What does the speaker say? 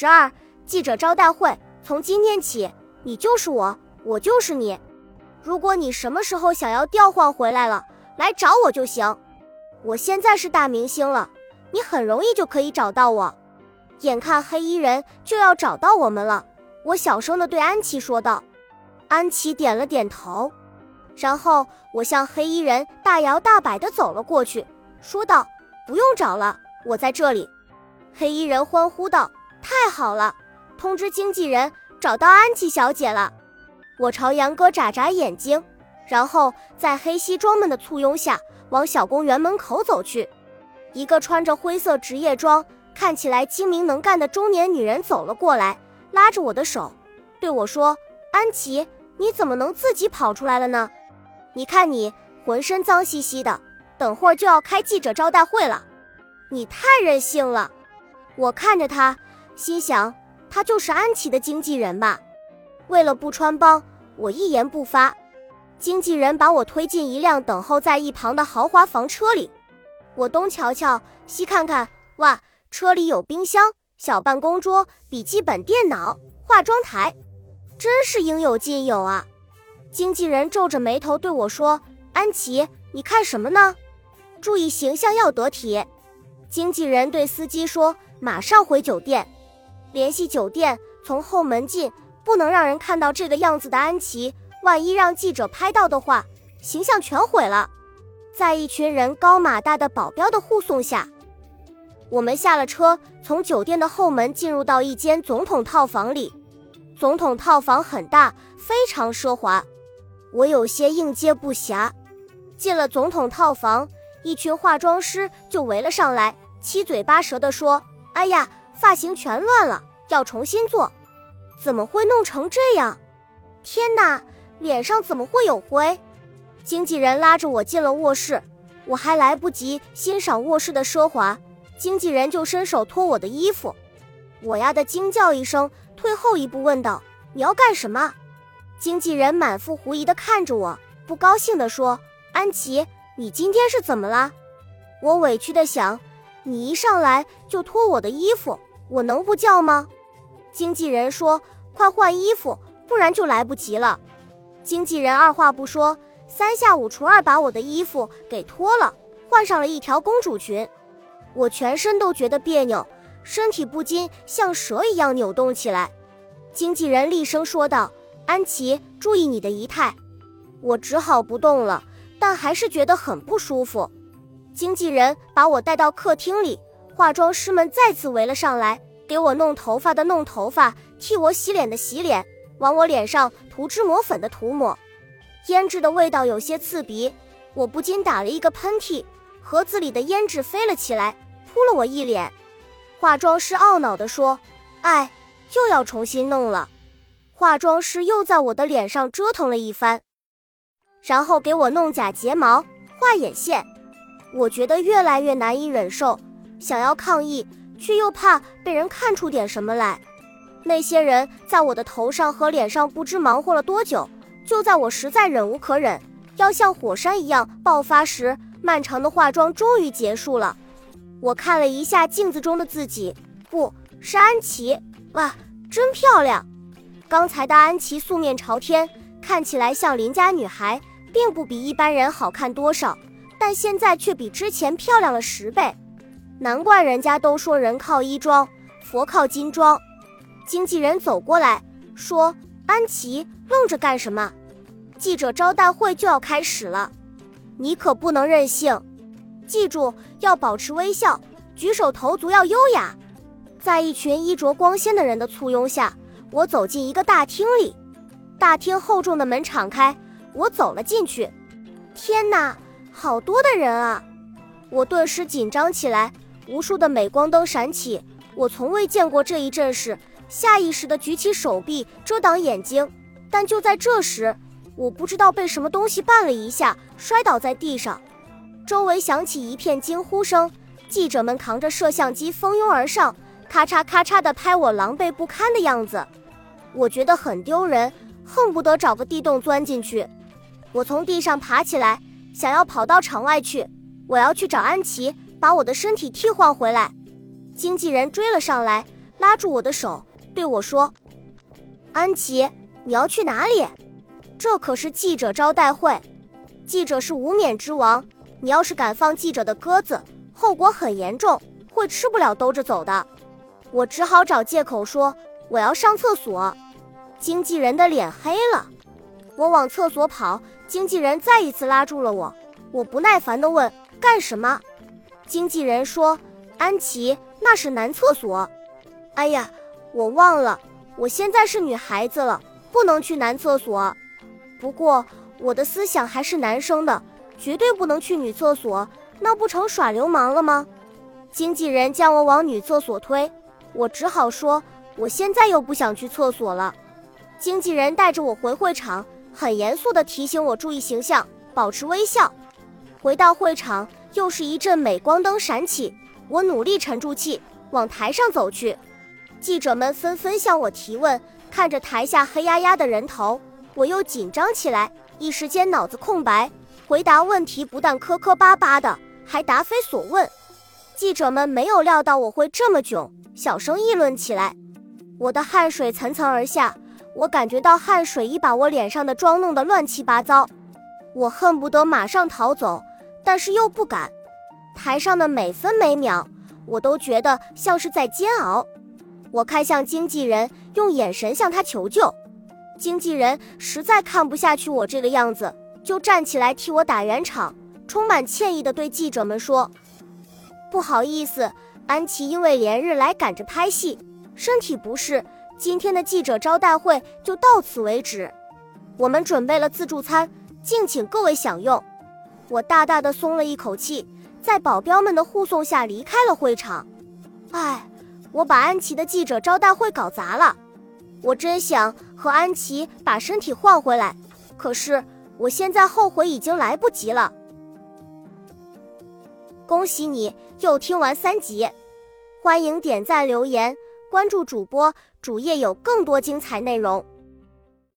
十二记者招待会，从今天起，你就是我，我就是你。如果你什么时候想要调换回来了，来找我就行。我现在是大明星了，你很容易就可以找到我。眼看黑衣人就要找到我们了，我小声的对安琪说道。安琪点了点头，然后我向黑衣人大摇大摆的走了过去，说道：“不用找了，我在这里。”黑衣人欢呼道：“太好了！通知经纪人，找到安琪小姐了。”我朝杨哥眨眨眼睛，然后在黑西装们的簇拥下往小公园门口走去。一个穿着灰色职业装、看起来精明能干的中年女人走了过来，拉着我的手，对我说：“安琪，你怎么能自己跑出来了呢？你看你浑身脏兮兮的，等会儿就要开记者招待会了，你太任性了。”我看着她，心想，他就是安琪的经纪人吧？为了不穿帮，我一言不发。经纪人把我推进一辆等候在一旁的豪华房车里，我东瞧瞧，西看看，哇，车里有冰箱、小办公桌、笔记本电脑、化妆台，真是应有尽有啊！经纪人皱着眉头对我说：“安琪，你看什么呢？注意形象要得体。”经纪人对司机说。马上回酒店，联系酒店，从后门进，不能让人看到这个样子的安琪。万一让记者拍到的话，形象全毁了。在一群人高马大的保镖的护送下，我们下了车，从酒店的后门进入到一间总统套房里。总统套房很大，非常奢华，我有些应接不暇。进了总统套房，一群化妆师就围了上来，七嘴八舌地说。哎呀，发型全乱了，要重新做，怎么会弄成这样？天哪，脸上怎么会有灰？经纪人拉着我进了卧室，我还来不及欣赏卧室的奢华，经纪人就伸手脱我的衣服，我呀的惊叫一声，退后一步问道：“你要干什么？”经纪人满腹狐疑的看着我，不高兴的说：“安琪，你今天是怎么了？”我委屈的想。你一上来就脱我的衣服，我能不叫吗？经纪人说：“快换衣服，不然就来不及了。”经纪人二话不说，三下五除二把我的衣服给脱了，换上了一条公主裙。我全身都觉得别扭，身体不禁像蛇一样扭动起来。经纪人厉声说道：“安琪，注意你的仪态。”我只好不动了，但还是觉得很不舒服。经纪人把我带到客厅里，化妆师们再次围了上来，给我弄头发的弄头发，替我洗脸的洗脸，往我脸上涂脂抹粉的涂抹。胭脂的味道有些刺鼻，我不禁打了一个喷嚏，盒子里的胭脂飞了起来，扑了我一脸。化妆师懊恼地说：“哎，又要重新弄了。”化妆师又在我的脸上折腾了一番，然后给我弄假睫毛、画眼线。我觉得越来越难以忍受，想要抗议，却又怕被人看出点什么来。那些人在我的头上和脸上不知忙活了多久，就在我实在忍无可忍，要像火山一样爆发时，漫长的化妆终于结束了。我看了一下镜子中的自己，不是安琪，哇，真漂亮！刚才的安琪素面朝天，看起来像邻家女孩，并不比一般人好看多少。但现在却比之前漂亮了十倍，难怪人家都说人靠衣装，佛靠金装。经纪人走过来说：“安琪，愣着干什么？记者招待会就要开始了，你可不能任性。记住要保持微笑，举手投足要优雅。”在一群衣着光鲜的人的簇拥下，我走进一个大厅里。大厅厚重的门敞开，我走了进去。天哪！好多的人啊！我顿时紧张起来，无数的镁光灯闪起，我从未见过这一阵势，下意识地举起手臂遮挡眼睛。但就在这时，我不知道被什么东西绊了一下，摔倒在地上，周围响起一片惊呼声，记者们扛着摄像机蜂拥而上，咔嚓咔嚓地拍我狼狈不堪的样子，我觉得很丢人，恨不得找个地洞钻进去。我从地上爬起来。想要跑到场外去，我要去找安琪，把我的身体替换回来。经纪人追了上来，拉住我的手，对我说：“安琪，你要去哪里？这可是记者招待会，记者是无冕之王。你要是敢放记者的鸽子，后果很严重，会吃不了兜着走的。”我只好找借口说我要上厕所。经纪人的脸黑了，我往厕所跑，经纪人再一次拉住了我。我不耐烦地问：“干什么？”经纪人说：“安琪，那是男厕所。”哎呀，我忘了，我现在是女孩子了，不能去男厕所。不过我的思想还是男生的，绝对不能去女厕所，那不成耍流氓了吗？经纪人将我往女厕所推，我只好说我现在又不想去厕所了。经纪人带着我回会场，很严肃地提醒我注意形象，保持微笑。回到会场，又是一阵镁光灯闪起，我努力沉住气，往台上走去。记者们纷纷向我提问，看着台下黑压压的人头，我又紧张起来，一时间脑子空白，回答问题不但磕磕巴巴的，还答非所问。记者们没有料到我会这么囧，小声议论起来。我的汗水层层而下，我感觉到汗水已把我脸上的妆弄得乱七八糟，我恨不得马上逃走，但是又不敢。台上的每分每秒，我都觉得像是在煎熬。我看向经纪人，用眼神向他求救。经纪人实在看不下去我这个样子，就站起来替我打圆场，充满歉意地对记者们说：“不好意思，安琪因为连日来赶着拍戏，身体不适，今天的记者招待会就到此为止。我们准备了自助餐，敬请各位享用。”我大大的松了一口气，在保镖们的护送下离开了会场。唉。我把安琪的记者招待会搞砸了，我真想和安琪把身体换回来，可是我现在后悔已经来不及了。恭喜你又听完三集，欢迎点赞留言，关注主播主页有更多精彩内容。